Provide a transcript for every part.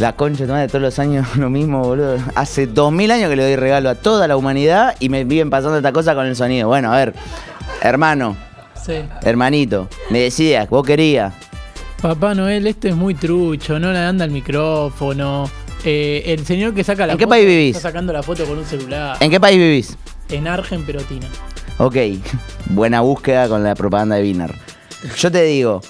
La concha de todos los años lo mismo, boludo. Hace dos mil años que le doy regalo a toda la humanidad y me viven pasando esta cosa con el sonido. Bueno, a ver, hermano, Sí. hermanito, me decías, vos querías. Papá Noel, este es muy trucho, no le anda el micrófono. Eh, el señor que saca la ¿En qué foto país vivís? Está sacando la foto con un celular. ¿En qué país vivís? En Argen Perotina. Ok, buena búsqueda con la propaganda de Wiener. Yo te digo,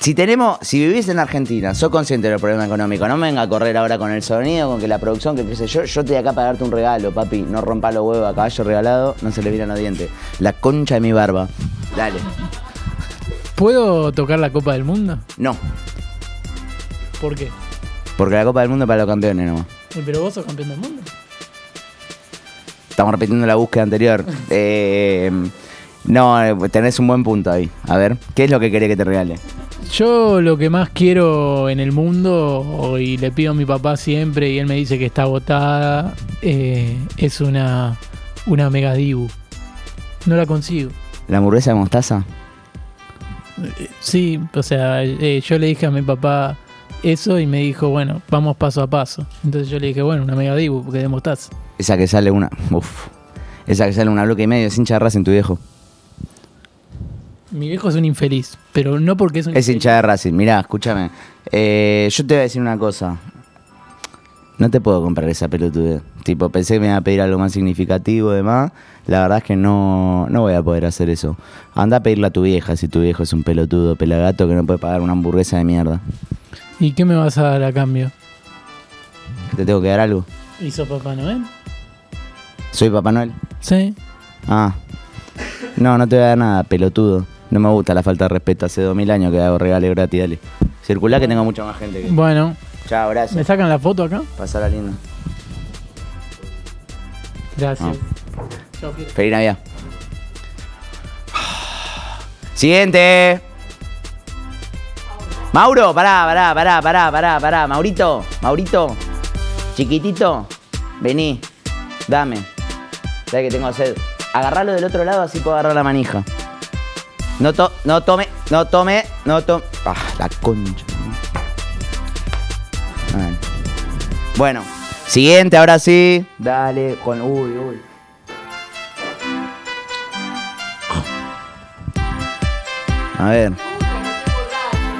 si tenemos, si vivís en Argentina, sos consciente del problema económico, no me venga a correr ahora con el sonido, con que la producción, que qué sé yo, yo estoy acá para darte un regalo, papi, no rompa los huevos a caballo regalado, no se le viran los dientes. La concha de mi barba. Dale. ¿Puedo tocar la Copa del Mundo? No, ¿Por qué? porque la Copa del Mundo es para los campeones nomás. Pero vos sos campeón del mundo. Estamos repitiendo la búsqueda anterior. Eh, no, eh, tenés un buen punto ahí. A ver, ¿qué es lo que querés que te regale? Yo lo que más quiero en el mundo, y le pido a mi papá siempre, y él me dice que está agotada, eh, es una, una Mega Dibu. No la consigo. ¿La hamburguesa de mostaza? Sí, o sea, eh, yo le dije a mi papá eso y me dijo, bueno, vamos paso a paso. Entonces yo le dije, bueno, una Mega Dibu, porque de mostaza. Esa que sale una. Uf. Esa que sale una bloque y medio, es hincha de Racing tu viejo. Mi viejo es un infeliz, pero no porque es un Es hincha de Racing. Mirá, escúchame. Eh, yo te voy a decir una cosa. No te puedo comprar esa pelotude. Tipo, pensé que me iba a pedir algo más significativo y demás. La verdad es que no, no voy a poder hacer eso. Anda a pedirle a tu vieja si tu viejo es un pelotudo, pelagato que no puede pagar una hamburguesa de mierda. ¿Y qué me vas a dar a cambio? ¿Te tengo que dar algo? ¿Hizo Papá Noel? ¿Soy Papá Noel? Sí. Ah. No, no te voy a dar nada, pelotudo. No me gusta la falta de respeto. Hace dos mil años que hago regales gratis, dale. Circulá que tengo mucha más gente que. Bueno, Chao, ¿me gracias. sacan la foto acá? Pasala linda. Gracias. Chao, Fiero. Feliz Navidad. Siguiente. Mauro, pará, pará, pará, pará, pará, pará. Maurito, Maurito. Chiquitito. Vení. Dame. Sabes que tengo sed. Agarralo del otro lado así puedo agarrar la manija. No, to no tome, no tome, no tome. Ah, la concha. Bueno, siguiente, ahora sí. Dale, con. Uy, uy. A ver.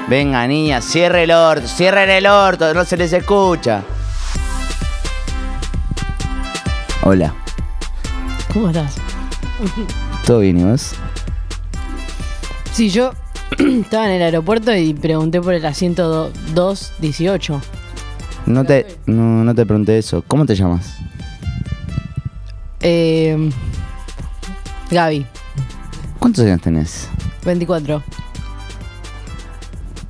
Venga, niña, cierre el orto, cierren el orto, no se les escucha. Hola, ¿Cómo estás? ¿todo bien y vos? Sí, yo estaba en el aeropuerto y pregunté por el asiento 218. No te, no, no te pregunté eso. ¿Cómo te llamas? Eh, Gaby, ¿Cuántos años tenés? 24.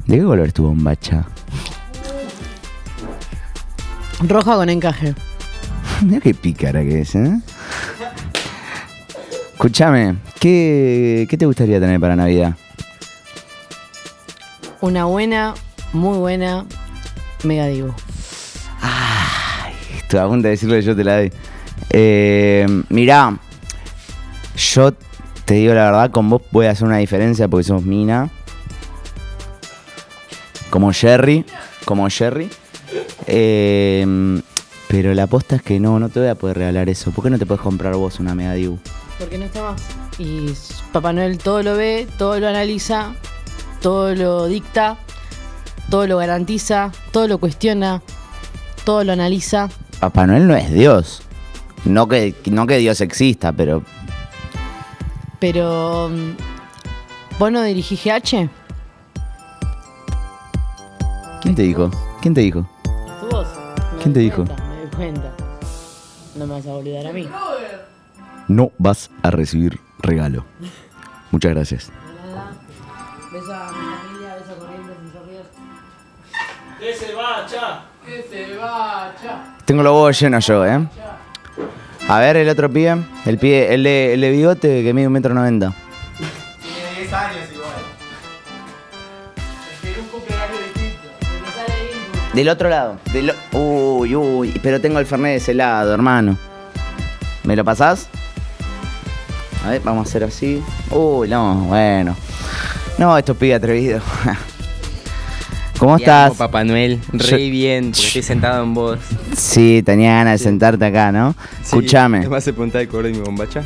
¿De qué color es tu bombacha? Roja con encaje. Mira qué pícara que es, ¿eh? Escúchame, ¿qué, ¿qué te gustaría tener para Navidad? Una buena, muy buena Mega Divo. Estoy a punto de decirlo y yo te la doy. Eh, mirá, yo te digo la verdad, con vos voy a hacer una diferencia porque somos mina. Como Jerry, como Jerry. Eh, pero la aposta es que no, no te voy a poder regalar eso. ¿Por qué no te puedes comprar vos una Mega Dibu? Porque no está más. Y Papá Noel todo lo ve, todo lo analiza, todo lo dicta, todo lo garantiza, todo lo cuestiona, todo lo analiza. Papá Noel no es Dios. No que, no que Dios exista, pero Pero. mm, ¿Vos no dirigís GH? ¿quién te dijo? ¿Quién te dijo? ¿Tu voz? Me ¿Quién te dijo? cuenta, me doy cuenta. No me vas a olvidar a mí. No vas a recibir regalo. Muchas gracias. Beso a mi familia, beso Corrientes. Que se vaya, que se vaya. Tengo los huevos llenos yo, ¿eh? A ver, el otro pie. El pie, el de, el de bigote que mide un metro noventa. Tiene 10 años igual. Quiero un cumpleaños distinto. Del otro lado. Del uy, uy. Pero tengo el Fernet de ese lado, hermano. ¿Me lo pasás? A ver, vamos a hacer así. Uy, no, bueno. No, esto pide atrevido. ¿Cómo Te estás? amo, Papá Noel, re Yo- bien, porque estoy sentado en vos. Sí, tenía ganas de sentarte acá, ¿no? Escúchame. ¿Te vas a apuntar el color de mi bombacha?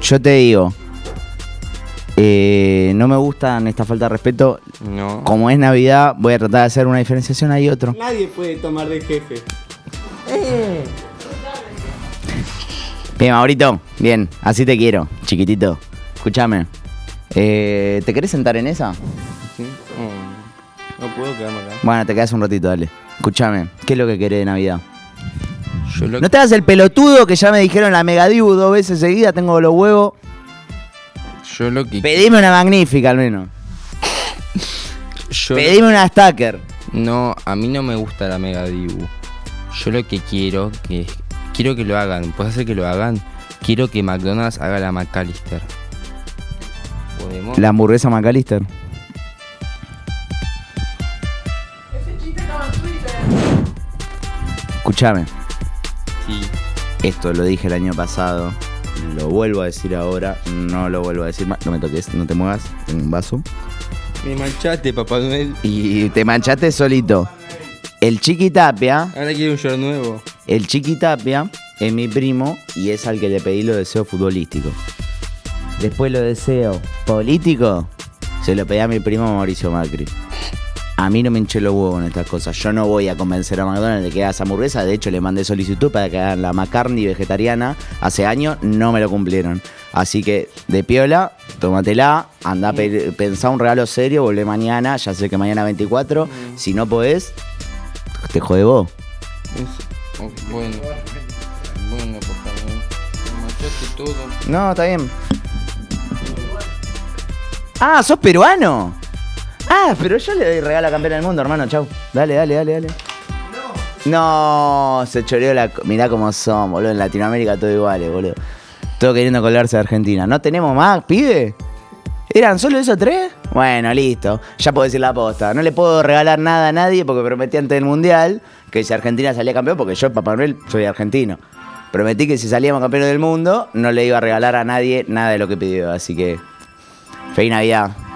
Yo te digo, eh, no me gustan esta falta de respeto. No. Como es Navidad, voy a tratar de hacer una diferenciación. Hay otro. Nadie puede tomar de jefe. Bien, Maurito. Bien, así te quiero, chiquitito. Escúchame. Eh, ¿Te querés sentar en esa? Sí. No puedo quedarme acá. Bueno, te quedas un ratito, dale. Escúchame, ¿qué es lo que querés de Navidad? Yo lo, No te hagas el pelotudo que ya me dijeron la Megadibu dos veces seguidas, tengo los huevos. yo lo que Pedime una magnífica al menos. yo Pedime una stacker. No, a mí no me gusta la Mega Dibu. Yo lo que quiero que quiero que lo hagan. ¿Puedes hacer que lo hagan? Quiero que McDonald's haga la McAllister. ¿Podemos? La hamburguesa McAllister. Escúchame, Sí. esto lo dije el año pasado, lo vuelvo a decir ahora, no lo vuelvo a decir más, no me toques, no te muevas, tengo un vaso. Me manchaste, Papá Noel. Y te manchaste solito. El Chiqui Tapia, Ahora quiero un short nuevo. El Chiqui Tapia es mi primo y es al que le pedí los deseos futbolísticos. Después los deseos políticos se lo pedí a mi primo Mauricio Macri. A mí no me hinché los huevos en estas cosas. Yo no voy a convencer a McDonald's de que haga esa hamburguesa. De hecho, le mandé solicitud para que hagan la McCartney vegetariana. Hace años no me lo cumplieron. Así que, de piola, tómatela. Anda a pe- un regalo serio. Volvé mañana. Ya sé que mañana 24. Si no podés, te jode vos. Oh, bueno. Bueno. Me manchaste todo. No, está bien. Ah, sos peruano. Ah, pero yo le doy regalo a campeón del mundo, hermano. Chau. Dale, dale, dale, dale. No, se choreó la. Mirá cómo son, boludo. En Latinoamérica todo iguales, boludo. Todo queriendo colgarse de Argentina. ¿No tenemos más, pibe? ¿Eran solo esos tres? Bueno, listo. Ya puedo decir la posta. No le puedo regalar nada a nadie porque prometí antes del mundial que si Argentina salía campeón, porque yo, Papá Noel, soy argentino. Prometí que si salíamos campeones del mundo, no le iba a regalar a nadie nada de lo que pidió. Así que. Feliz Navidad.